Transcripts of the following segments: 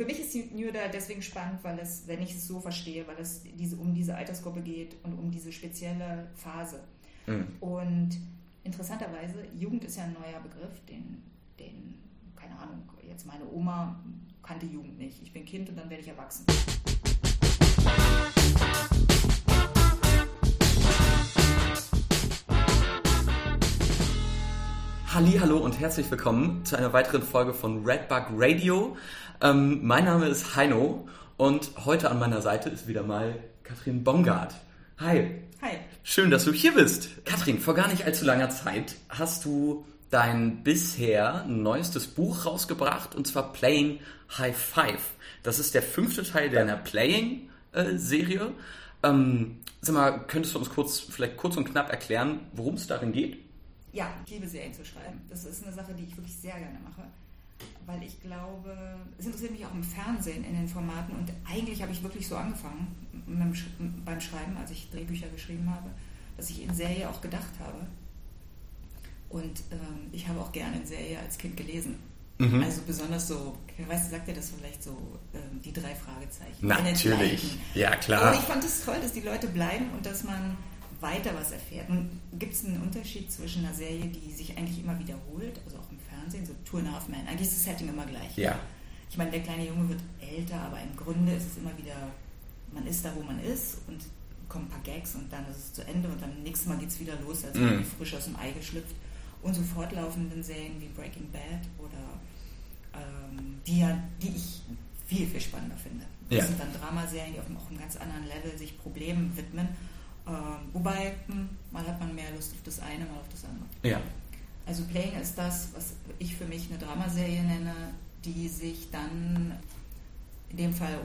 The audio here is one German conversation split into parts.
für mich ist New Adult deswegen spannend, weil es, wenn ich es so verstehe, weil es diese, um diese Altersgruppe geht und um diese spezielle Phase. Mhm. Und interessanterweise, Jugend ist ja ein neuer Begriff, den, den, keine Ahnung, jetzt meine Oma kannte Jugend nicht. Ich bin Kind und dann werde ich erwachsen. Hallo und herzlich willkommen zu einer weiteren Folge von Redbug Radio. Ähm, mein Name ist Heino und heute an meiner Seite ist wieder mal Katrin Bongard. Hi. Hi. Schön, dass du hier bist. Katrin, vor gar nicht allzu langer Zeit hast du dein bisher neuestes Buch rausgebracht und zwar Playing High Five. Das ist der fünfte Teil deiner Playing-Serie. Ähm, sag mal, könntest du uns kurz, vielleicht kurz und knapp erklären, worum es darin geht? Ja, ich liebe Serien zu schreiben. Das ist eine Sache, die ich wirklich sehr gerne mache weil ich glaube, es interessiert mich auch im Fernsehen in den Formaten und eigentlich habe ich wirklich so angefangen beim Schreiben, als ich Drehbücher geschrieben habe, dass ich in Serie auch gedacht habe. Und ähm, ich habe auch gerne in Serie als Kind gelesen. Mhm. Also besonders so, weißt du, sagt ihr das vielleicht so, ähm, die drei Fragezeichen. Natürlich, ja klar. Und ich fand es toll, dass die Leute bleiben und dass man weiter was erfährt. Gibt es einen Unterschied zwischen einer Serie, die sich eigentlich immer wiederholt, also auch im Fernsehen, so Two and a Half Men. Eigentlich ist das Setting immer gleich. Ja. Ich meine, der kleine Junge wird älter, aber im Grunde ist es immer wieder, man ist da, wo man ist und kommen ein paar Gags und dann ist es zu Ende und dann nächstes Mal geht es wieder los, als mm. frisch aus dem Ei geschlüpft. Und so fortlaufenden Serien wie Breaking Bad oder ähm, die, ja, die ich viel, viel spannender finde. Das ja. sind dann Dramaserien, die auf einem, auch einem ganz anderen Level sich Problemen widmen. Wobei, hm, mal hat man mehr Lust auf das eine, mal auf das andere. Ja. Also Playing ist das, was ich für mich eine Dramaserie nenne, die sich dann in dem Fall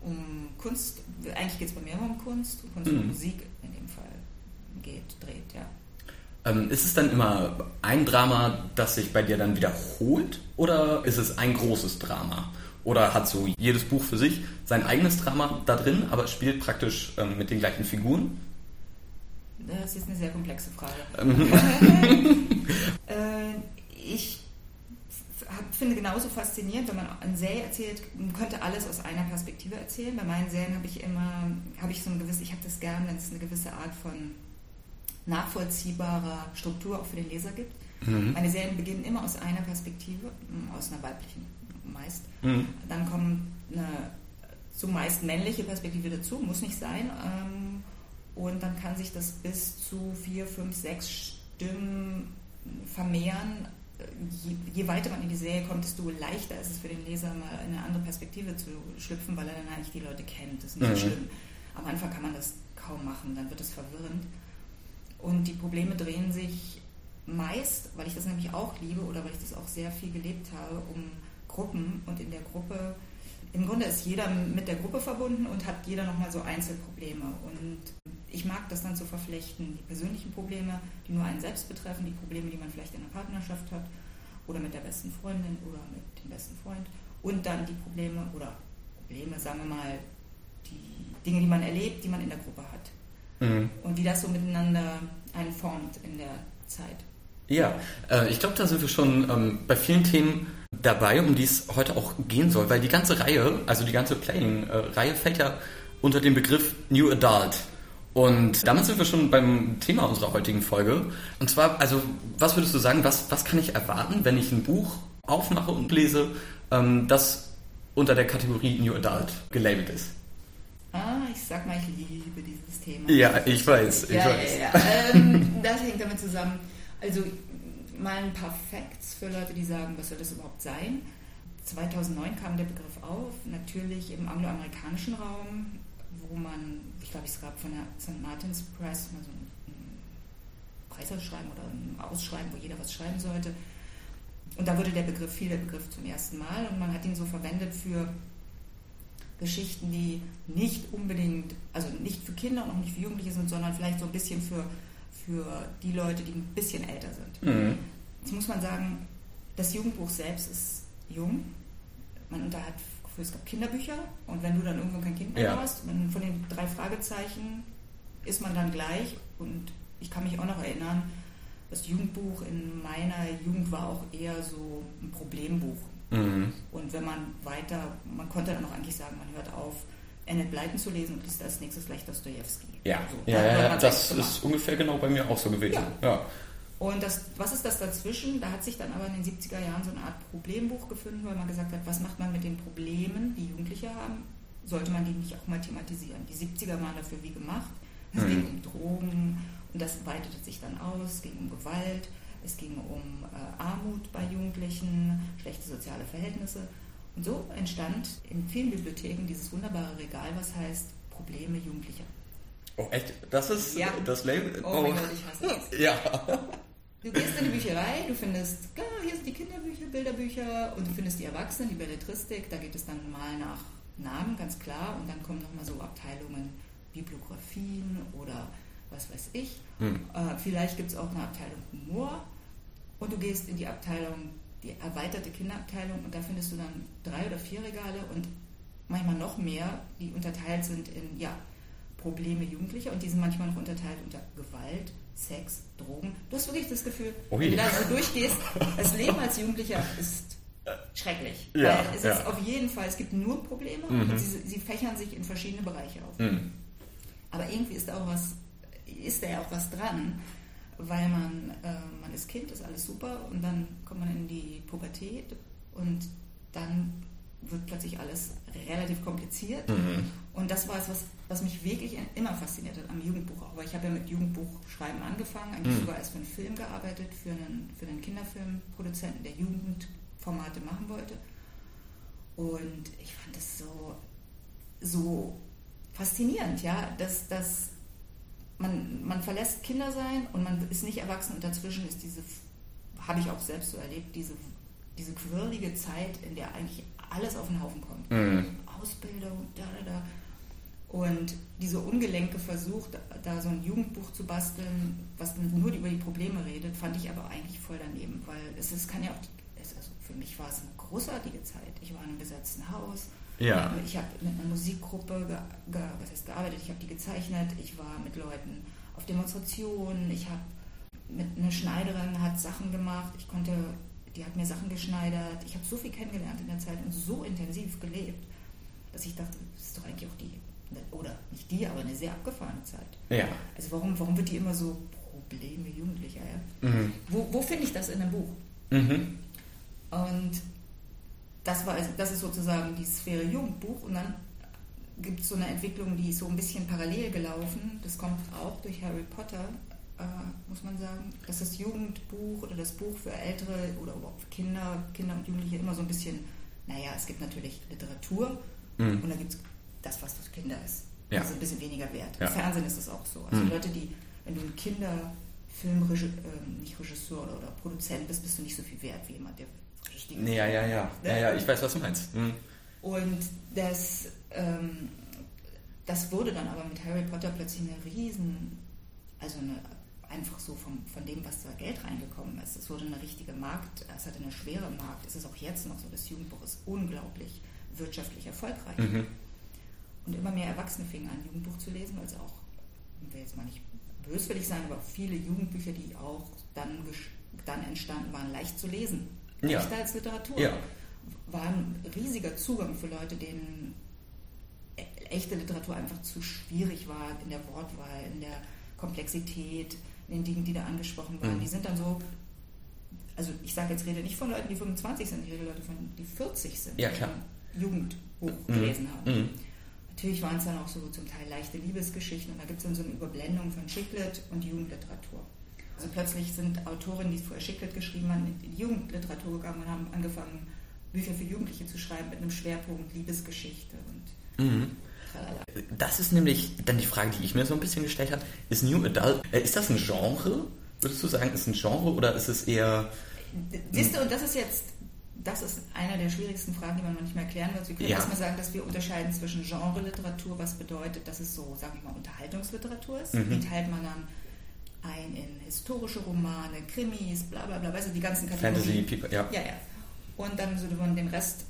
um Kunst, eigentlich geht es bei mir immer um Kunst, um Kunst mhm. und Musik in dem Fall geht, dreht, ja. Ähm, ist es dann immer ein Drama, das sich bei dir dann wiederholt oder ist es ein großes Drama? Oder hat so jedes Buch für sich sein eigenes Drama da drin, aber spielt praktisch ähm, mit den gleichen Figuren? Das ist eine sehr komplexe Frage. äh, ich finde genauso faszinierend, wenn man eine Serie erzählt, man könnte alles aus einer Perspektive erzählen. Bei meinen Serien habe ich immer, habe ich so ein gewisses, ich habe das gern, wenn es eine gewisse Art von nachvollziehbarer Struktur auch für den Leser gibt. Mhm. Meine Serien beginnen immer aus einer Perspektive, aus einer weiblichen meist. Mhm. Dann kommt eine zumeist männliche Perspektive dazu, muss nicht sein. Ähm, und dann kann sich das bis zu vier, fünf, sechs Stimmen vermehren. Je, je, weiter man in die Serie kommt, desto leichter ist es für den Leser, mal in eine andere Perspektive zu schlüpfen, weil er dann eigentlich die Leute kennt. Das ist nicht mhm. so schlimm. Am Anfang kann man das kaum machen, dann wird es verwirrend. Und die Probleme drehen sich meist, weil ich das nämlich auch liebe oder weil ich das auch sehr viel gelebt habe, um Gruppen. Und in der Gruppe im Grunde ist jeder mit der Gruppe verbunden und hat jeder nochmal so Einzelprobleme. Und ich mag das dann zu verflechten, die persönlichen Probleme, die nur einen selbst betreffen, die Probleme, die man vielleicht in einer Partnerschaft hat oder mit der besten Freundin oder mit dem besten Freund und dann die Probleme oder Probleme, sagen wir mal, die Dinge, die man erlebt, die man in der Gruppe hat. Mhm. Und wie das so miteinander einen formt in der Zeit. Ja, äh, ich glaube, da sind wir schon ähm, bei vielen Themen dabei, um die es heute auch gehen soll, weil die ganze Reihe, also die ganze Playing-Reihe fällt ja unter den Begriff New Adult. Und damit sind wir schon beim Thema unserer heutigen Folge. Und zwar, also, was würdest du sagen, was, was kann ich erwarten, wenn ich ein Buch aufmache und lese, ähm, das unter der Kategorie New Adult gelabelt ist? Ah, ich sag mal, ich liebe dieses Thema. Ja, ich weiß, ich ja, weiß. Ja, ja. ähm, das hängt damit zusammen. Also mal ein paar Facts für Leute, die sagen, was soll das überhaupt sein. 2009 kam der Begriff auf, natürlich im angloamerikanischen Raum, wo man, ich glaube, es gab von der St. Martin's Press mal so ein, Preisausschreiben oder ein Ausschreiben, wo jeder was schreiben sollte. Und da wurde der Begriff, fiel der Begriff zum ersten Mal und man hat ihn so verwendet für Geschichten, die nicht unbedingt, also nicht für Kinder und auch nicht für Jugendliche sind, sondern vielleicht so ein bisschen für für die Leute, die ein bisschen älter sind. Mhm. Jetzt muss man sagen, das Jugendbuch selbst ist jung. Man unterhat, es gab Kinderbücher und wenn du dann irgendwo kein Kind mehr ja. hast, von den drei Fragezeichen ist man dann gleich und ich kann mich auch noch erinnern, das Jugendbuch in meiner Jugend war auch eher so ein Problembuch. Mhm. Und wenn man weiter, man konnte dann auch eigentlich sagen, man hört auf, Annette Blyton zu lesen und liest als nächstes vielleicht Dostoevsky. Ja, so, ja, ja, ja das ist ungefähr genau bei mir auch so gewesen. Ja. ja. Und das, was ist das dazwischen? Da hat sich dann aber in den 70er Jahren so eine Art Problembuch gefunden, weil man gesagt hat, was macht man mit den Problemen, die Jugendliche haben? Sollte man die nicht auch mal thematisieren? Die 70er waren dafür wie gemacht. Es mhm. ging um Drogen und das weitete sich dann aus. Es ging um Gewalt, es ging um äh, Armut bei Jugendlichen, schlechte soziale Verhältnisse. Und so entstand in vielen Bibliotheken dieses wunderbare Regal, was heißt Probleme Jugendlicher. Oh, echt? Das ist ja. das Label? Oh, oh mein Gott, ich hasse es. Ja. Du gehst in die Bücherei, du findest, ja, hier sind die Kinderbücher, Bilderbücher und du findest die Erwachsenen, die Belletristik, da geht es dann mal nach Namen, ganz klar, und dann kommen nochmal so Abteilungen Bibliografien oder was weiß ich. Hm. Äh, vielleicht gibt es auch eine Abteilung Humor und du gehst in die Abteilung, die erweiterte Kinderabteilung. Und da findest du dann drei oder vier Regale und manchmal noch mehr, die unterteilt sind in, ja, Probleme Jugendlicher. Und die sind manchmal noch unterteilt unter Gewalt, Sex, Drogen. Du hast wirklich das Gefühl, Ui. wenn du da so durchgehst, das Leben als Jugendlicher ist schrecklich. Ja, es ja. ist auf jeden Fall, es gibt nur Probleme mhm. und sie, sie, fächern sich in verschiedene Bereiche auf. Mhm. Aber irgendwie ist da auch was, ist da ja auch was dran, weil man, äh, man ist Kind, ist alles super und dann kommt man in die Pubertät und dann wird plötzlich alles relativ kompliziert. Mhm. Und das war es, was, was mich wirklich immer fasziniert hat am Jugendbuch auch. Weil ich habe ja mit Jugendbuchschreiben angefangen, eigentlich mhm. sogar erst für einen Film gearbeitet, für einen, für einen Kinderfilmproduzenten, der Jugendformate machen wollte. Und ich fand das so, so faszinierend, ja, dass, dass man, man verlässt Kinder sein und man ist nicht erwachsen und dazwischen ist diese, habe ich auch selbst so erlebt, diese, diese quirlige Zeit, in der eigentlich alles auf den Haufen kommt. Mhm. Ausbildung, da, da, da. Und diese ungelenke Versuch, da so ein Jugendbuch zu basteln, was nur über die Probleme redet, fand ich aber eigentlich voll daneben, weil es ist, kann ja auch, es, also für mich war es eine großartige Zeit. Ich war in einem besetzten Haus. Ja. Ich habe mit einer Musikgruppe ge, ge, was heißt, gearbeitet, ich habe die gezeichnet, ich war mit Leuten auf Demonstrationen, ich habe mit einer Schneiderin hat Sachen gemacht, ich konnte die hat mir Sachen geschneidert. Ich habe so viel kennengelernt in der Zeit und so intensiv gelebt, dass ich dachte, das ist doch eigentlich auch die, oder nicht die, aber eine sehr abgefahrene Zeit. Ja. Also warum, warum wird die immer so Probleme Jugendlicher? Ja? Mhm. Wo, wo finde ich das in einem Buch? Mhm. Und das, war, also, das ist sozusagen die Sphäre Jugendbuch und dann gibt es so eine Entwicklung, die ist so ein bisschen parallel gelaufen. Das kommt auch durch Harry Potter äh, muss man sagen, dass das Jugendbuch oder das Buch für Ältere oder überhaupt für Kinder, Kinder und Jugendliche immer so ein bisschen, naja, es gibt natürlich Literatur mhm. und dann gibt es das, was für Kinder ist. Ja. Das ist ein bisschen weniger wert. Ja. Im Fernsehen ist das auch so. Also mhm. Leute, die, wenn du ein Kinderfilm, äh, nicht Regisseur oder, oder, Produzent bist, bist du nicht so viel wert wie jemand, der richtig. Nee, ja, ja, ja. Ja, ja, ich weiß, was du meinst. Mhm. Und das, ähm, das wurde dann aber mit Harry Potter plötzlich eine riesen, also eine einfach so vom, von dem, was da Geld reingekommen ist. Es wurde eine richtige Markt, es hatte eine schwere Markt. Es ist auch jetzt noch so, das Jugendbuch ist unglaublich wirtschaftlich erfolgreich. Mhm. Und immer mehr Erwachsene fingen an, Jugendbuch zu lesen, weil es auch, ich will jetzt mal nicht böswillig sein, aber viele Jugendbücher, die auch dann, dann entstanden waren, leicht zu lesen. Ja. Leichter als Literatur. Ja. War ein riesiger Zugang für Leute, denen e-, echte Literatur einfach zu schwierig war in der Wortwahl, in der Komplexität, den Dingen, die da angesprochen waren. Mhm. Die sind dann so, also ich sage jetzt, rede nicht von Leuten, die 25 sind, ich rede Leute von, die 40 sind, ja, klar. die Jugendbuch mhm. gelesen haben. Mhm. Natürlich waren es dann auch so zum Teil leichte Liebesgeschichten und da gibt es dann so eine Überblendung von Schicklet und Jugendliteratur. Also plötzlich sind Autorinnen, die vorher Schicklet geschrieben haben, in die Jugendliteratur gegangen und haben angefangen, Bücher für Jugendliche zu schreiben mit einem Schwerpunkt Liebesgeschichte und mhm. Das ist nämlich dann die Frage, die ich mir so ein bisschen gestellt habe. Ist New Adult, äh, ist das ein Genre? Würdest du sagen, ist ein Genre oder ist es eher... Siehst du, und das ist jetzt, das ist einer der schwierigsten Fragen, die man manchmal erklären wird. Wir können ja. erstmal sagen, dass wir unterscheiden zwischen Genre-Literatur, was bedeutet, dass es so, sagen wir mal, Unterhaltungsliteratur ist. Mhm. Wie teilt man dann ein in historische Romane, Krimis, bla bla bla, weißt du, die ganzen Kategorien. Fantasy, People, ja. Ja, ja. Und dann so den Rest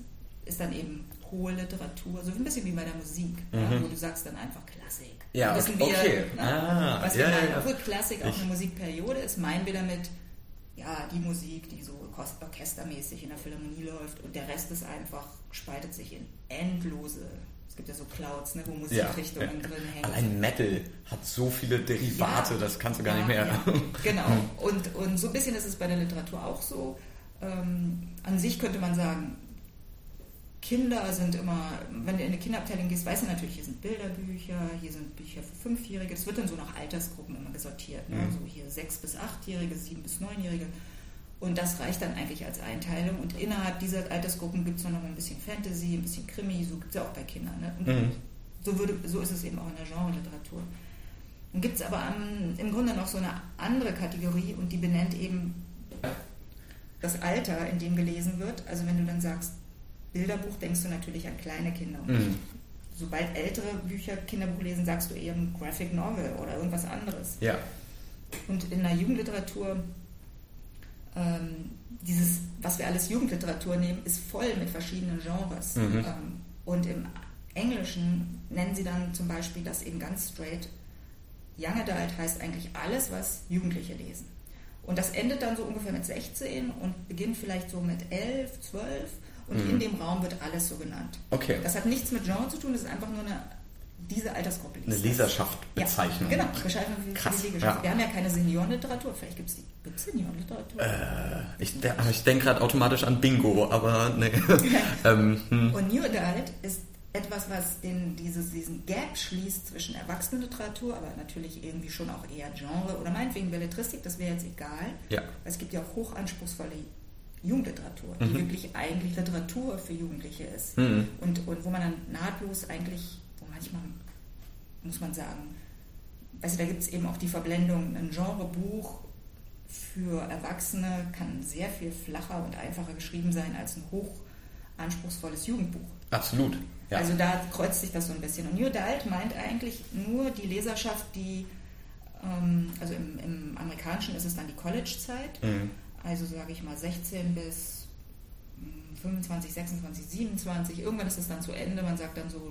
ist dann eben hohe Literatur, so ein bisschen wie bei der Musik, mhm. ja, wo du sagst dann einfach Klassik. Ja, wissen okay. Wir, ne, ah, was ja, wir meinen. Ja, Obwohl Klassik auch ich. eine Musikperiode ist, meinen wir damit ja, die Musik, die so orchestermäßig in der Philharmonie läuft und der Rest ist einfach, spaltet sich in endlose es gibt ja so Clouds, ne, wo Musikrichtungen ja, ja. drin hängen. Allein Metal hat so viele Derivate, ja, das kannst du gar nicht mehr. Genau. Und, und so ein bisschen ist es bei der Literatur auch so. Ähm, an sich könnte man sagen, Kinder sind immer, wenn du in eine Kinderabteilung gehst, weißt du natürlich, hier sind Bilderbücher, hier sind Bücher für Fünfjährige. Es wird dann so nach Altersgruppen immer gesortiert. Ne? Mhm. So hier sechs bis achtjährige, sieben bis neunjährige. Und das reicht dann eigentlich als Einteilung. Und innerhalb dieser Altersgruppen gibt es noch ein bisschen Fantasy, ein bisschen Krimi, so gibt es ja auch bei Kindern. Ne? Und mhm. so, würde, so ist es eben auch in der Genre-Literatur. Dann gibt es aber am, im Grunde noch so eine andere Kategorie und die benennt eben das Alter, in dem gelesen wird. Also wenn du dann sagst, Bilderbuch, denkst du natürlich an kleine Kinder. Mhm. Sobald ältere Bücher Kinderbuch lesen, sagst du ein Graphic Novel oder irgendwas anderes. Ja. Und in der Jugendliteratur ähm, dieses, was wir alles Jugendliteratur nehmen, ist voll mit verschiedenen Genres. Mhm. Ähm, und im Englischen nennen sie dann zum Beispiel das eben ganz straight. Young Adult heißt eigentlich alles, was Jugendliche lesen. Und das endet dann so ungefähr mit 16 und beginnt vielleicht so mit 11, 12 und mhm. in dem Raum wird alles so genannt. Okay. Das hat nichts mit Genre zu tun, das ist einfach nur eine diese Altersgruppe liest. Eine Leserschaftbezeichnung. Ja, genau, Bezeichnung für Krass, die Leserschaft. Ja. Wir haben ja keine Seniorenliteratur, vielleicht gibt es Gibt's Seniorenliteratur? Äh, ich, ich denke gerade automatisch an Bingo, aber nee. ähm, hm. Und New Adult ist etwas, was den, dieses, diesen Gap schließt zwischen Erwachsenenliteratur, aber natürlich irgendwie schon auch eher Genre oder meinetwegen Belletristik, das wäre jetzt egal. Ja. Es gibt ja auch hochanspruchsvolle Jugendliteratur, die mhm. wirklich eigentlich Literatur für Jugendliche ist. Mhm. Und, und wo man dann nahtlos eigentlich manchmal muss man sagen, also da gibt es eben auch die Verblendung, ein Genrebuch für Erwachsene kann sehr viel flacher und einfacher geschrieben sein als ein hoch anspruchsvolles Jugendbuch. Absolut. Ja. Also da kreuzt sich das so ein bisschen. Und New Adult meint eigentlich nur die Leserschaft, die, ähm, also im, im, Amerikanischen ist es dann die College-Zeit, mhm. Also sage ich mal 16 bis 25, 26, 27, irgendwann ist es dann zu Ende, man sagt dann so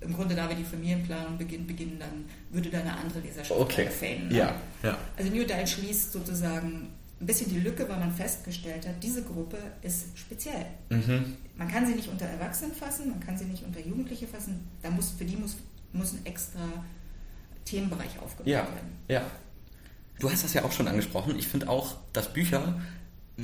im Grunde da, wenn die Familienplanung beginnt, beginnen, dann würde da eine andere Leserschaft okay. Ne? Ja, ja. Also New Dial schließt sozusagen ein bisschen die Lücke, weil man festgestellt hat, diese Gruppe ist speziell. Mhm. Man kann sie nicht unter Erwachsenen fassen, man kann sie nicht unter Jugendliche fassen. Da muss, für die muss, muss ein extra Themenbereich aufgebaut ja, werden. Ja. Du hast das ja auch schon angesprochen. Ich finde auch, dass Bücher,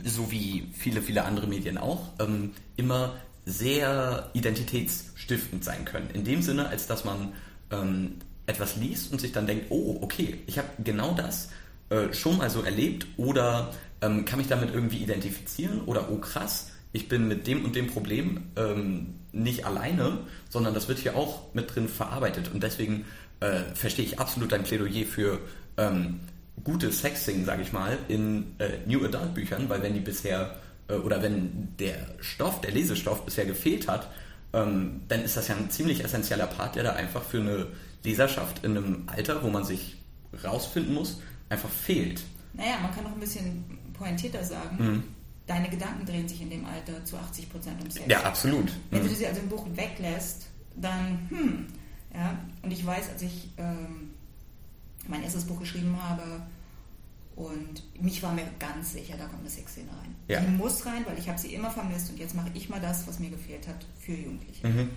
so wie viele, viele andere Medien auch, ähm, immer sehr identitätsstiftend sein können. In dem Sinne, als dass man ähm, etwas liest und sich dann denkt, oh, okay, ich habe genau das äh, schon mal so erlebt oder ähm, kann mich damit irgendwie identifizieren oder oh krass, ich bin mit dem und dem Problem ähm, nicht alleine, sondern das wird hier auch mit drin verarbeitet und deswegen äh, verstehe ich absolut dein Plädoyer für ähm, gutes Sexting, sage ich mal, in äh, New Adult Büchern, weil wenn die bisher äh, oder wenn der Stoff, der Lesestoff bisher gefehlt hat, ähm, dann ist das ja ein ziemlich essentieller Part, der da einfach für eine Leserschaft in einem Alter, wo man sich rausfinden muss, einfach fehlt. Naja, man kann noch ein bisschen pointierter sagen. Mhm. Deine Gedanken drehen sich in dem Alter zu 80 Prozent um Sex. Ja, absolut. Wenn mhm. du sie also im Buch weglässt, dann, hm, ja, und ich weiß, als ich ähm, mein erstes Buch geschrieben habe, und mich war mir ganz sicher, da kommt eine Sexszene rein. Ja. Die muss rein, weil ich habe sie immer vermisst und jetzt mache ich mal das, was mir gefehlt hat für Jugendliche. Mhm.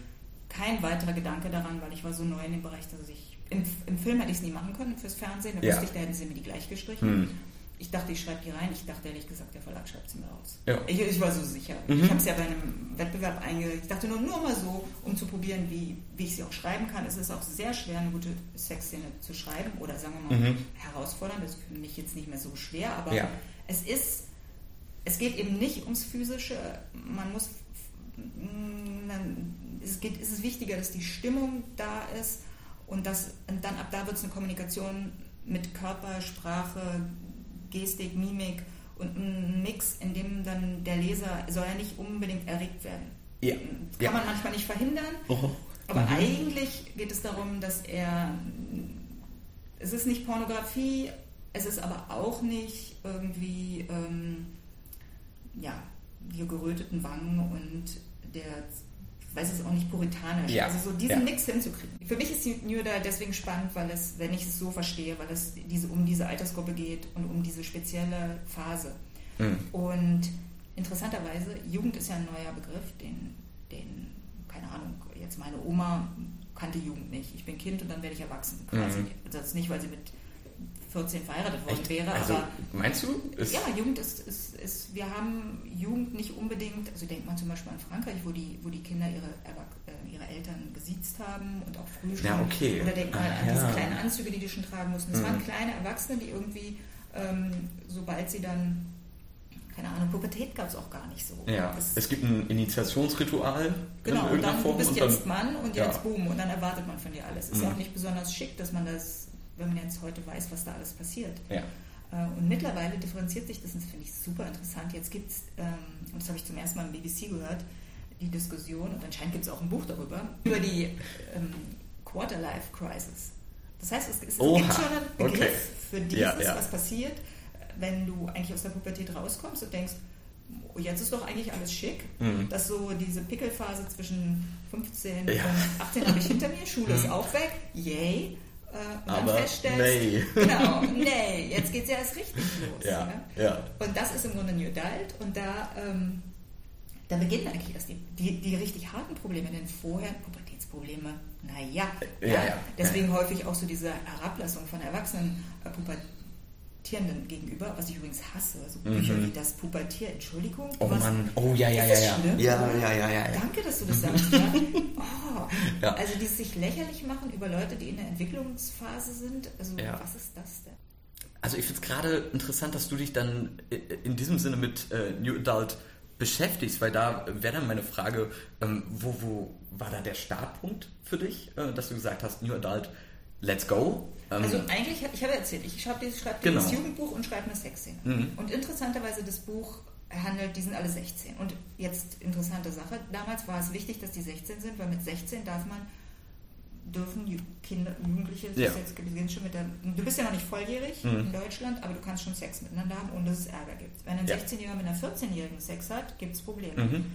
Kein weiterer Gedanke daran, weil ich war so neu in dem Bereich, dass ich im, im Film hätte ich es nie machen können fürs Fernsehen. Da ja. wusste ich, da hätten sie mir die gleich gestrichen. Mhm. Ich dachte, ich schreibe die rein. Ich dachte ehrlich gesagt, der Verlag schreibt sie mir raus. Ja. Ich, ich, war so sicher. Mhm. Ich habe es ja bei einem Wettbewerb eingereicht. Ich dachte nur, nur mal so, um zu probieren, wie, wie ich sie auch schreiben kann. Es ist auch sehr schwer, eine gute Sexszene zu schreiben oder sagen wir mal mhm. herausfordernd. Das ist für mich jetzt nicht mehr so schwer, aber ja. es ist, es geht eben nicht ums Physische. Man muss, es, geht, es ist wichtiger, dass die Stimmung da ist und, das, und dann ab da wird es eine Kommunikation mit Körpersprache, Gestik, Mimik und ein Mix, in dem dann der Leser soll ja nicht unbedingt erregt werden. Ja. Das kann ja. man manchmal nicht verhindern. Oh. Aber mhm. eigentlich geht es darum, dass er. Es ist nicht Pornografie, es ist aber auch nicht irgendwie. Ähm, ja, die geröteten Wangen und der weiß es auch nicht puritanisch. Ja. Also so diesen ja. Mix hinzukriegen. Für mich ist die New da deswegen spannend, weil es, wenn ich es so verstehe, weil es diese, um diese Altersgruppe geht und um diese spezielle Phase. Mhm. Und interessanterweise, Jugend ist ja ein neuer Begriff, den, den, keine Ahnung, jetzt meine Oma kannte Jugend nicht. Ich bin Kind und dann werde ich erwachsen quasi. Mhm. Ist nicht, weil sie mit 14 verheiratet worden Echt? wäre. Also, aber meinst du? Ist ja, Jugend ist, ist, ist, wir haben Jugend nicht unbedingt, also denkt man zum Beispiel an Frankreich, wo die, wo die Kinder ihre, äh, ihre Eltern gesiezt haben und auch früh schon. Ja, okay. Oder denkt man ah, an ja. diese kleinen Anzüge, die die schon tragen mussten. Es mhm. waren kleine Erwachsene, die irgendwie, ähm, sobald sie dann keine Ahnung, Pubertät gab es auch gar nicht so. Ja, das es gibt ein Initiationsritual. Genau, in und dann Form du bist und jetzt Mann und jetzt ja. boom und dann erwartet man von dir alles. Ist mhm. auch nicht besonders schick, dass man das wenn man jetzt heute weiß, was da alles passiert. Ja. Äh, und mittlerweile differenziert sich das, und das finde ich super interessant. Jetzt gibt es, ähm, und das habe ich zum ersten Mal im BBC gehört, die Diskussion, und anscheinend gibt es auch ein Buch darüber, über die ähm, Quarter-Life Crisis. Das heißt, es, es gibt schon einen Begriff okay. für dieses, ja, ja. was passiert, wenn du eigentlich aus der Pubertät rauskommst und denkst, oh, jetzt ist doch eigentlich alles schick, mhm. dass so diese Pickelphase zwischen 15 ja. und 18 habe ich hinter mir, Schule ist mhm. auch weg, yay äh, Aber feststellst, nee. genau, nee, jetzt geht es ja erst richtig los. Ja, ne? ja. Und das ist im Grunde New Adult und da, ähm, da beginnen eigentlich erst die, die, die, richtig harten Probleme, denn vorher Pubertätsprobleme, naja, ja, ja, ja, deswegen häufig auch so diese Herablassung von Erwachsenen äh, Pubertät Pubertierenden gegenüber, was ich übrigens hasse, so mhm. Bücher wie das Pubertier, Entschuldigung. Oh was, Mann, oh ja, ja, ja, ja. Ja, ja, ja, ja, Danke, dass du das sagst. Oh, ja. Also die sich lächerlich machen über Leute, die in der Entwicklungsphase sind. Also ja. was ist das denn? Also ich finde es gerade interessant, dass du dich dann in diesem Sinne mit äh, New Adult beschäftigst, weil da wäre dann meine Frage, ähm, wo, wo war da der Startpunkt für dich, äh, dass du gesagt hast, New Adult, let's go? Ähm, also eigentlich, ich habe erzählt, ich schreibe dieses, schreib genau. Jugendbuch und schreibe eine Sexszene. Mhm. Und interessanterweise, das Buch handelt, die sind alle 16. Und jetzt interessante Sache, damals war es wichtig, dass die 16 sind, weil mit 16 darf man, dürfen Kinder, Jugendliche, ja. beginnt schon mit der, du bist ja noch nicht volljährig mhm. in Deutschland, aber du kannst schon Sex miteinander haben, ohne dass es Ärger gibt. Wenn ein ja. 16-Jähriger mit einer 14-Jährigen Sex hat, gibt es Probleme. Mhm.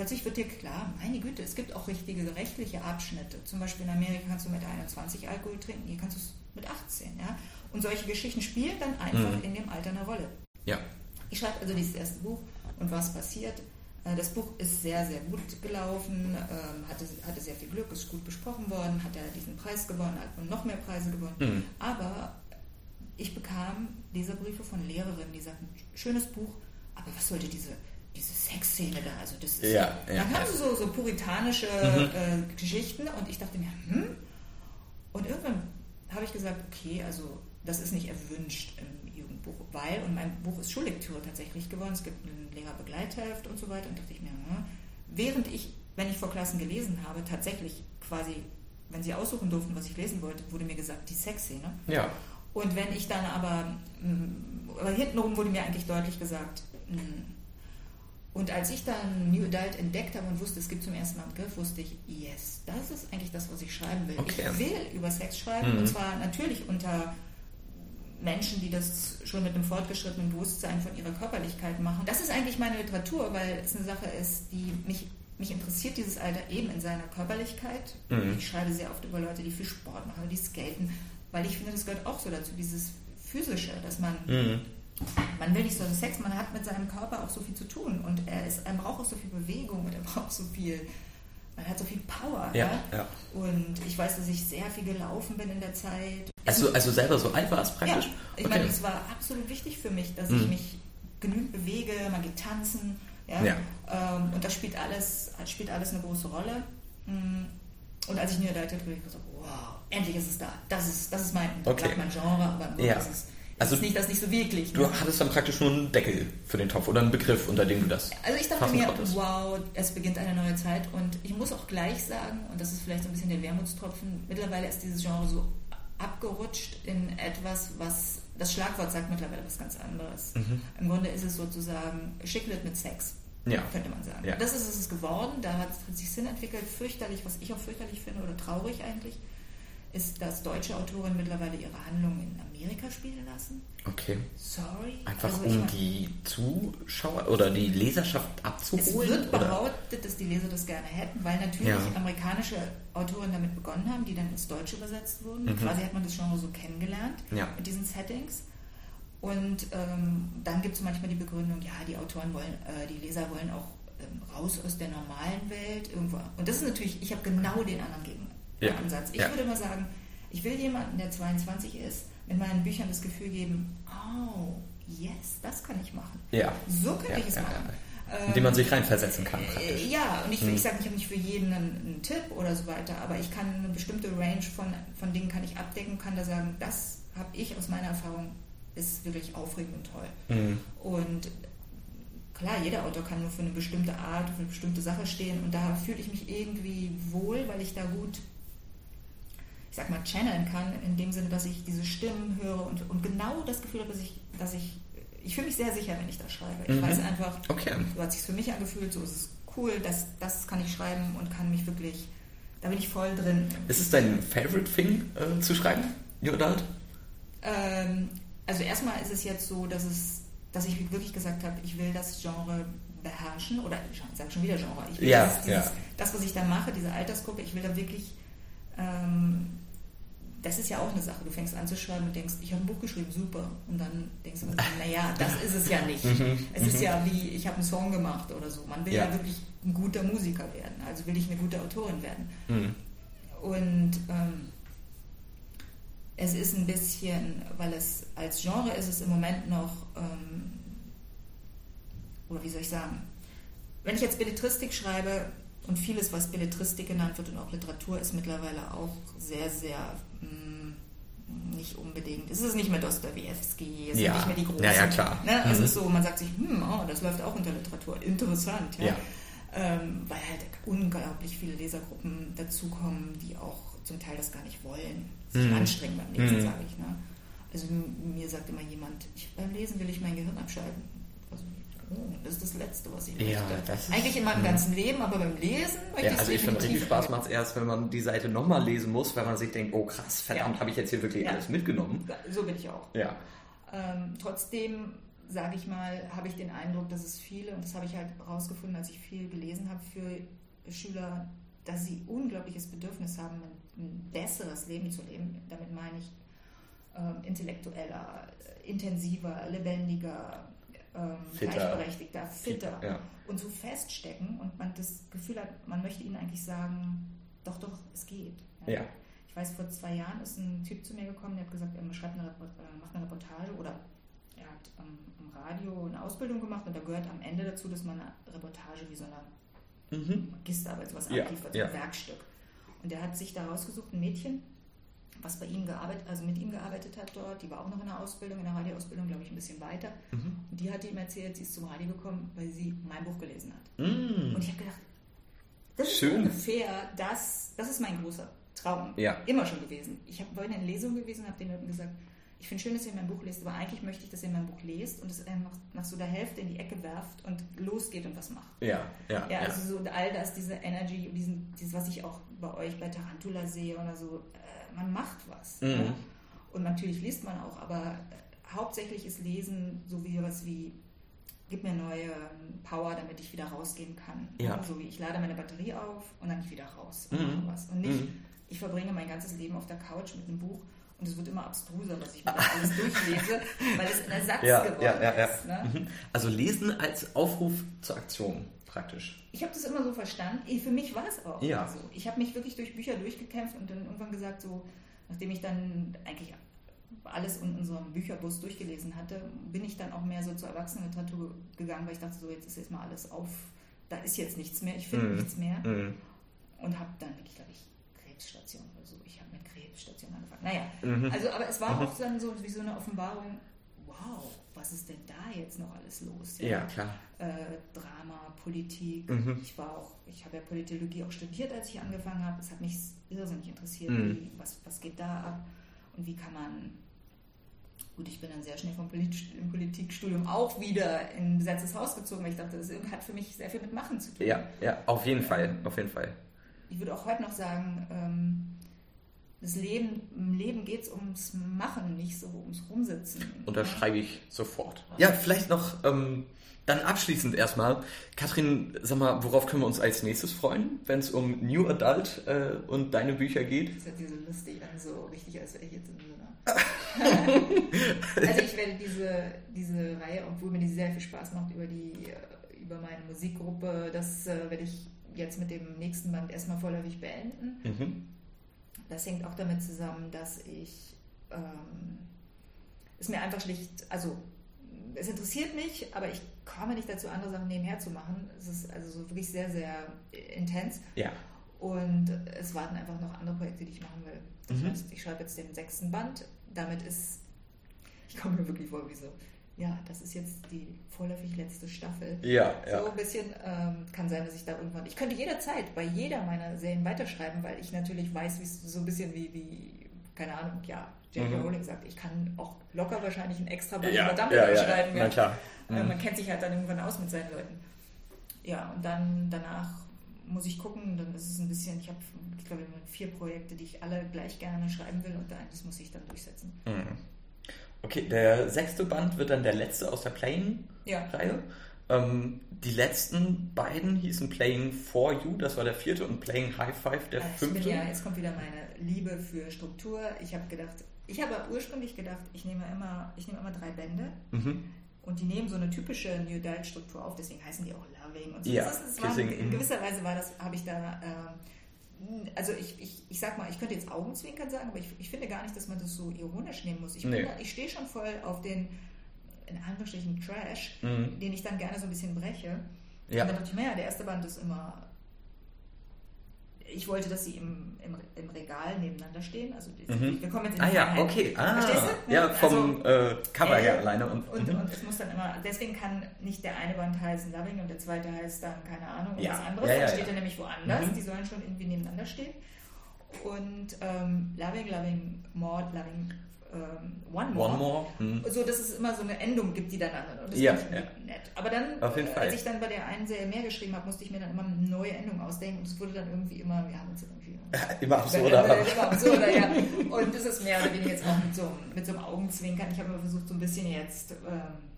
Plötzlich wird dir klar, meine Güte, es gibt auch richtige rechtliche Abschnitte. Zum Beispiel in Amerika kannst du mit 21 Alkohol trinken, hier kannst du es mit 18. Ja? Und solche Geschichten spielen dann einfach mhm. in dem Alter eine Rolle. Ja. Ich schreibe also dieses erste Buch und was passiert. Äh, das Buch ist sehr, sehr gut gelaufen, ähm, hatte, hatte sehr viel Glück, ist gut besprochen worden, hat ja diesen Preis gewonnen und noch mehr Preise gewonnen. Mhm. Aber ich bekam Leserbriefe von Lehrerinnen, die sagten, schönes Buch, aber was sollte diese, diese Sexszene da? Also das ist ja, ja, dann haben sie so, so puritanische mhm. äh, Geschichten und ich dachte mir, hm? Und irgendwann habe ich gesagt, okay, also das ist nicht erwünscht im Jugendbuch, weil, und mein Buch ist Schullektüre tatsächlich geworden, es gibt ein Lehrerbegleitheft und so weiter, und dachte ich mir, hm, während ich, wenn ich vor Klassen gelesen habe, tatsächlich quasi, wenn sie aussuchen durften, was ich lesen wollte, wurde mir gesagt, die Sexszene. Ja. Und wenn ich dann aber, hm, aber hintenrum wurde mir eigentlich deutlich gesagt, hm, und als ich dann New Adult entdeckt habe und wusste, es gibt zum ersten Mal einen Begriff, wusste ich, yes, das ist eigentlich das, was ich schreiben will. Okay. Ich will über Sex schreiben mhm. und zwar natürlich unter Menschen, die das schon mit einem fortgeschrittenen Bewusstsein von ihrer Körperlichkeit machen. Das ist eigentlich meine Literatur, weil es eine Sache ist, die mich, mich interessiert, dieses Alter eben in seiner Körperlichkeit. Mhm. Ich schreibe sehr oft über Leute, die viel Sport machen, die skaten, weil ich finde, das gehört auch so dazu, dieses Physische, dass man mhm man will nicht so einen Sex, man hat mit seinem Körper auch so viel zu tun und er, ist, er braucht auch so viel Bewegung und er braucht so viel, man hat so viel Power. Ja, ja. Und ich weiß, dass ich sehr viel gelaufen bin in der Zeit. Also, also selber so war es praktisch? Ja, ich okay. meine, es war absolut wichtig für mich, dass mhm. ich mich genügend bewege, man geht tanzen. Ja? ja. Ähm, und das spielt alles, spielt alles eine große Rolle. Mm. Und als ich mir da hatte, habe ich gesagt, wow, endlich ist es da. Das ist, das ist mein, okay. mein Genre, aber ja. das ist also ist nicht das nicht so wirklich. Du ne? hattest dann praktisch nur einen Deckel für den Topf oder einen Begriff, unter dem du das. Also ich dachte mir, konntest. wow, es beginnt eine neue Zeit und ich muss auch gleich sagen, und das ist vielleicht so ein bisschen der Wermutstropfen, mittlerweile ist dieses Genre so abgerutscht in etwas, was das Schlagwort sagt mittlerweile was ganz anderes. Mhm. Im Grunde ist es sozusagen Schicklet mit Sex. Ja. Könnte man sagen. Ja. Das ist es geworden, da hat, hat sich Sinn entwickelt, fürchterlich, was ich auch fürchterlich finde oder traurig eigentlich ist, dass deutsche Autoren mittlerweile ihre Handlungen in Amerika spielen lassen. Okay. Sorry. Einfach also um die Zuschauer oder die Leserschaft abzuholen? Es wird behauptet, dass die Leser das gerne hätten, weil natürlich ja. amerikanische Autoren damit begonnen haben, die dann ins Deutsche übersetzt wurden. Mhm. Quasi hat man das Genre so kennengelernt ja. mit diesen Settings. Und ähm, dann gibt es manchmal die Begründung, ja, die Autoren wollen, äh, die Leser wollen auch ähm, raus aus der normalen Welt irgendwo. Und das ist natürlich, ich habe genau den anderen Gegen ja. Ansatz. Ich ja. würde mal sagen, ich will jemanden, der 22 ist, mit meinen Büchern das Gefühl geben, oh, yes, das kann ich machen. Ja. So könnte ich es machen. In dem man sich reinversetzen kann. Äh, praktisch. Ja, und ich, hm. ich sage, ich habe nicht für jeden einen, einen, Tipp oder so weiter, aber ich kann eine bestimmte Range von, von Dingen kann ich abdecken, kann da sagen, das habe ich aus meiner Erfahrung, ist wirklich aufregend und toll. Hm. Und klar, jeder Autor kann nur für eine bestimmte Art, für eine bestimmte Sache stehen und da fühle ich mich irgendwie wohl, weil ich da gut, ich sag mal, channeln kann, in dem Sinne, dass ich diese Stimmen höre und, und genau das Gefühl habe, dass ich, dass ich ich fühle mich sehr sicher, wenn ich das schreibe. Ich mhm. weiß einfach, okay. so hat sich für mich angefühlt, so ist es cool, das, das kann ich schreiben und kann mich wirklich, da bin ich voll drin. Ist es dein Favorite Thing äh, zu schreiben, New Adult? Ähm, also erstmal ist es jetzt so, dass es, dass ich wirklich gesagt habe, ich will das Genre beherrschen oder ich sage schon wieder Genre. Ich will ja, dieses, dieses, ja. das, was ich da mache, diese Altersgruppe, ich will da wirklich ähm, das ist ja auch eine Sache. Du fängst an zu schreiben und denkst, ich habe ein Buch geschrieben, super. Und dann denkst du, naja, das ist es ja nicht. Mhm. es ist mhm. ja wie, ich habe einen Song gemacht oder so. Man will ja. ja. wirklich ein guter Musiker werden. Also will ich eine gute Autorin werden. Mhm. Und ähm, es ist ein bisschen, weil es als Genre ist es im Moment noch, ähm, oder wie soll ich sagen, wenn ich jetzt Belletristik schreibe, und vieles, was Belletristik genannt wird und auch Literatur, ist mittlerweile auch sehr, sehr nicht unbedingt. Es ist nicht mehr Dostoevsky, es ja. sind nicht mehr die großen. Ja, ja, klar. Ne? Mhm. Es ist so, man sagt sich, hm, oh, das läuft auch unter Literatur. Interessant, ja. ja. Ähm, weil halt unglaublich viele Lesergruppen dazukommen, die auch zum Teil das gar nicht wollen, sich mhm. anstrengen beim Lesen, mhm. sage ich. Ne? Also mir sagt immer jemand, ich, beim Lesen will ich mein Gehirn abschalten. Das ist das Letzte, was ich ja, möchte. Eigentlich in meinem ganzen Leben, aber beim Lesen möchte ja, Also ich finde, richtig Spaß macht es erst, wenn man die Seite nochmal lesen muss, weil man sich denkt, oh krass, verdammt, ja. habe ich jetzt hier wirklich ja. alles mitgenommen. So bin ich auch. Ja. Ähm, trotzdem, sage ich mal, habe ich den Eindruck, dass es viele, und das habe ich halt herausgefunden, als ich viel gelesen habe für Schüler, dass sie unglaubliches Bedürfnis haben, ein besseres Leben zu leben. Damit meine ich äh, intellektueller, intensiver, lebendiger, ähm, gleichberechtigter, fitter ja. und so feststecken und man das Gefühl hat, man möchte ihnen eigentlich sagen, doch, doch, es geht. Ja. ja. Ich weiß, vor zwei Jahren ist ein Typ zu mir gekommen, der hat gesagt, er schreibt eine, äh, macht eine Reportage oder er hat ähm, im Radio eine Ausbildung gemacht und da gehört am Ende dazu, dass man eine Reportage wie so eine mhm. Magisterarbeit, sowas ja. abliefert, so ein Werkstück. Und er hat sich da rausgesucht, ein Mädchen, was bei ihm gearbeitet, also mit ihm gearbeitet hat dort. Die war auch noch in der Ausbildung, in der Radioausbildung, glaube ich, ein bisschen weiter. Mhm. Und die hatte ihm erzählt, sie ist zum Radio gekommen, weil sie mein Buch gelesen hat. Mhm. Und ich habe gedacht, das Schön. ist ungefähr das, das ist mein großer Traum. Ja. Immer schon gewesen. Ich habe vorhin eine Lesung gewesen und habe den Leuten gesagt, ich finde schön, dass ihr mein Buch lest, aber eigentlich möchte ich, dass ihr mein Buch lest und es nach, nach so der Hälfte in die Ecke werft und losgeht und was macht. Ja, ja. Ja, also so all das, diese Energy, diesen, dieses, was ich auch bei euch bei Tarantula sehe oder so, man macht was. Mhm. Ja? Und natürlich liest man auch, aber äh, hauptsächlich ist Lesen so wie was wie, gib mir neue ähm, Power, damit ich wieder rausgehen kann. Ja. So wie ich lade meine Batterie auf und dann ich wieder raus und mhm. mache was. Und nicht, mhm. ich verbringe mein ganzes Leben auf der Couch mit einem Buch und es wird immer abstruser, was ich mir alles durchlese, weil es ein Ersatz ja, geworden ja, ja, ist. Ne? Mhm. Also Lesen als Aufruf zur Aktion praktisch. Ich habe das immer so verstanden. Für mich war es auch ja. so. Ich habe mich wirklich durch Bücher durchgekämpft und dann irgendwann gesagt, so, nachdem ich dann eigentlich alles in unserem Bücherbus durchgelesen hatte, bin ich dann auch mehr so zur Erwachsenenliteratur gegangen, weil ich dachte, so, jetzt ist jetzt mal alles auf, da ist jetzt nichts mehr, ich finde mm. nichts mehr. Mm. Und habe dann wirklich, glaube ich, Krebsstation oder so. Ich habe mit Krebsstation angefangen. Naja, mhm. also, aber es war mhm. auch dann so wie so eine Offenbarung, wow, was ist denn da jetzt noch alles los? Ja, ja klar. Äh, Drama, Politik. Mhm. Ich war auch, ich habe ja Politologie auch studiert, als ich angefangen habe. Es hat mich irrsinnig interessiert, mhm. wie, was, was geht da ab und wie kann man. Gut, ich bin dann sehr schnell vom Polit im Politikstudium auch wieder in ein besetztes Haus gezogen, weil ich dachte, das hat für mich sehr viel mit Machen zu tun. Ja, ja, auf jeden Fall, auf jeden Fall. Ich würde auch heute noch sagen, ähm, das Leben, im Leben geht es ums Machen, nicht so ums Rumsitzen. Unterschreibe ich sofort. Ja, vielleicht noch ähm, dann abschließend erstmal. Kathrin, sag mal, worauf können wir uns als nächstes freuen, wenn es um New Adult äh, und deine Bücher geht? Das hört sich so lustig an, so richtig, als wäre ich jetzt in so einer. also ich werde diese, diese Reihe, obwohl mir die sehr viel Spaß macht, über die über meine Musikgruppe, das äh, werde ich jetzt mit dem nächsten Band erstmal vorläufig beenden. Mhm das hängt auch damit zusammen, dass ich ähm, es mir einfach schlicht, also es interessiert mich, aber ich komme nicht dazu, andere Sachen nebenher zu machen. Es ist also so wirklich sehr, sehr intens. Ja. Und es warten einfach noch andere Projekte, die ich machen will. Das mhm. heißt, ich schreibe jetzt den sechsten Band. Damit ist, ich komme mir wirklich vor wie so ja, das ist jetzt die vorläufig letzte Staffel. Ja, ja. So ein bisschen ähm, kann sein, dass ich da irgendwann. Ich könnte jederzeit bei jeder meiner Serien weiterschreiben, weil ich natürlich weiß, wie so ein bisschen wie, wie keine Ahnung, ja, J.K. Mhm. Rowling sagt, ich kann auch locker wahrscheinlich ein extra Band ja, über Dumbledore ja, schreiben. Ja, klar. Äh, mhm. Man kennt sich halt dann irgendwann aus mit seinen Leuten. Ja, und dann danach muss ich gucken, dann ist es ein bisschen, ich habe, ich glaube, vier Projekte, die ich alle gleich gerne schreiben will und eines muss ich dann durchsetzen. Mhm. Okay, der sechste Band wird dann der letzte aus der Playing-Reihe. Ja. Ähm, die letzten beiden hießen Playing for You, das war der vierte, und Playing High Five, der also fünfte. ja, jetzt kommt wieder meine Liebe für Struktur. Ich habe gedacht, ich habe ursprünglich gedacht, ich nehme immer, ich nehme immer drei Bände. Mhm. Und die nehmen so eine typische New Diet Struktur auf, deswegen heißen die auch Loving und so. Ja, das das war, in mhm. gewisser Weise war das, habe ich da äh, also ich, ich, ich sag mal, ich könnte jetzt Augenzwinkern sagen, aber ich, ich finde gar nicht, dass man das so ironisch nehmen muss. Ich, nee. ich stehe schon voll auf den, in Anführungsstrichen, Trash, mhm. den ich dann gerne so ein bisschen breche. Ja. Und dann dachte ich mir, ja, der erste Band ist immer ich wollte, dass sie im, im, im Regal nebeneinander stehen. Also die, mhm. wir kommen jetzt in die Ah ja, okay. Ah, Verstehst du? Ja, vom also, äh, Cover her alleine. Und, und, mhm. und, es muss dann immer, deswegen kann nicht der eine Band heißen Loving und der zweite heißt dann, keine Ahnung, ja. was anderes. Ja, ja, dann steht ja. er nämlich woanders. Mhm. Die sollen schon irgendwie nebeneinander stehen. Und ähm, Loving, Loving, Mord, Loving, ähm, One More. One more. Hm. So, dass es immer so eine Endung gibt, die dann Und das ja, ja. nett. Aber dann, als ich dann bei der einen Serie mehr geschrieben habe, musste ich mir dann immer eine neue Endung ausdenken und es wurde dann irgendwie immer, wir haben uns irgendwie. immer absurder. immer absurder, ja. Und das ist mehr oder weniger jetzt auch mit so, mit so einem Augenzwinkern. Ich habe immer versucht, so ein bisschen jetzt. Ähm,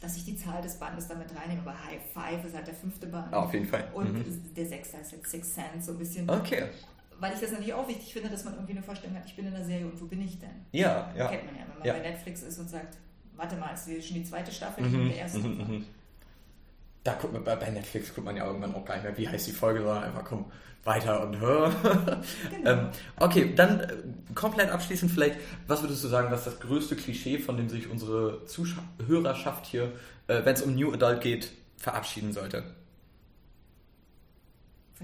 dass ich die Zahl des Bandes damit reinnehme, aber High Five ist halt der fünfte Band. Auf jeden Fall. Und mhm. der sechste ist jetzt Six Cents, so ein bisschen. Okay weil ich das natürlich auch wichtig finde, dass man irgendwie eine Vorstellung hat, ich bin in der Serie und wo bin ich denn? Ja, ja. Kennt man ja, wenn man ja. bei Netflix ist und sagt, warte mal, ist schon die zweite Staffel, mhm, der erste. Mhm, mhm. Da guckt man, bei Netflix guckt man ja irgendwann auch gar nicht mehr, wie heißt die Folge, sondern einfach komm weiter und hör. Genau. ähm, okay, dann äh, komplett abschließend vielleicht, was würdest du sagen, was das größte Klischee, von dem sich unsere Zuhörerschaft hier, äh, wenn es um New Adult geht, verabschieden sollte?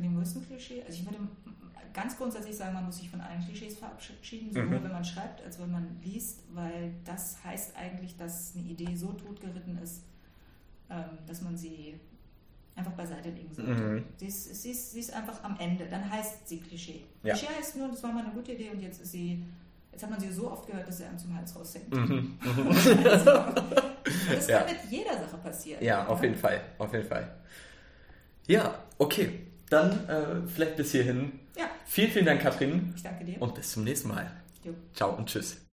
Von dem größten Klischee? Also ich würde ganz grundsätzlich sagen, man muss sich von allen Klischees verabschieden, sowohl mhm. wenn man schreibt, als wenn man liest, weil das heißt eigentlich, dass eine Idee so totgeritten ist, ähm, dass man sie einfach beiseite legen sollte. Mhm. Sie, ist, sie, ist, sie ist einfach am Ende, dann heißt sie Klischee. Ja. Klischee heißt nur, das war mal eine gute Idee und jetzt ist sie, jetzt hat man sie so oft gehört, dass sie einem zum Hals raushängt. Mhm. das kann mit jeder Sache passieren. Ja, auf jeden Fall, auf jeden Fall. Ja, okay. Dann äh, vielleicht bis hierhin. Ja. Vielen, vielen Dank, Katrin. Ich danke dir. Und bis zum nächsten Mal. Jo. Ciao und tschüss.